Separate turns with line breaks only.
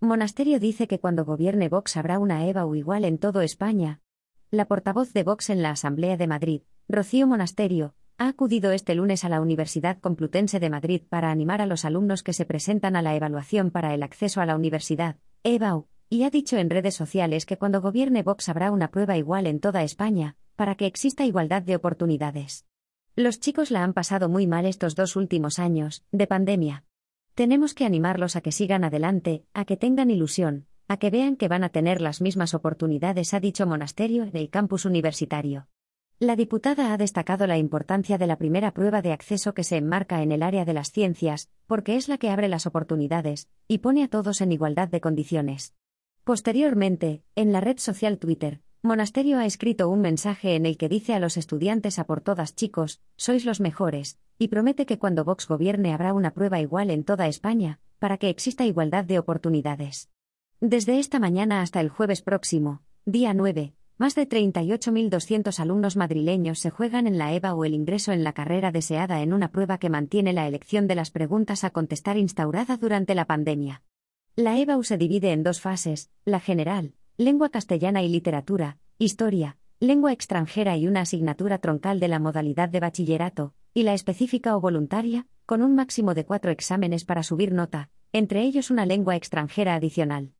Monasterio dice que cuando gobierne Vox habrá una EBAU igual en todo España. La portavoz de Vox en la Asamblea de Madrid, Rocío Monasterio, ha acudido este lunes a la Universidad Complutense de Madrid para animar a los alumnos que se presentan a la evaluación para el acceso a la universidad, EBAU, y ha dicho en redes sociales que cuando gobierne Vox habrá una prueba igual en toda España, para que exista igualdad de oportunidades. Los chicos la han pasado muy mal estos dos últimos años, de pandemia. Tenemos que animarlos a que sigan adelante, a que tengan ilusión, a que vean que van a tener las mismas oportunidades, ha dicho Monasterio en el campus universitario. La diputada ha destacado la importancia de la primera prueba de acceso que se enmarca en el área de las ciencias, porque es la que abre las oportunidades, y pone a todos en igualdad de condiciones. Posteriormente, en la red social Twitter, Monasterio ha escrito un mensaje en el que dice a los estudiantes a por todas chicos, sois los mejores, y promete que cuando Vox gobierne habrá una prueba igual en toda España, para que exista igualdad de oportunidades. Desde esta mañana hasta el jueves próximo, día 9, más de 38.200 alumnos madrileños se juegan en la EVA o el ingreso en la carrera deseada en una prueba que mantiene la elección de las preguntas a contestar instaurada durante la pandemia. La EVAU se divide en dos fases, la general, lengua castellana y literatura, historia, lengua extranjera y una asignatura troncal de la modalidad de bachillerato, y la específica o voluntaria, con un máximo de cuatro exámenes para subir nota, entre ellos una lengua extranjera adicional.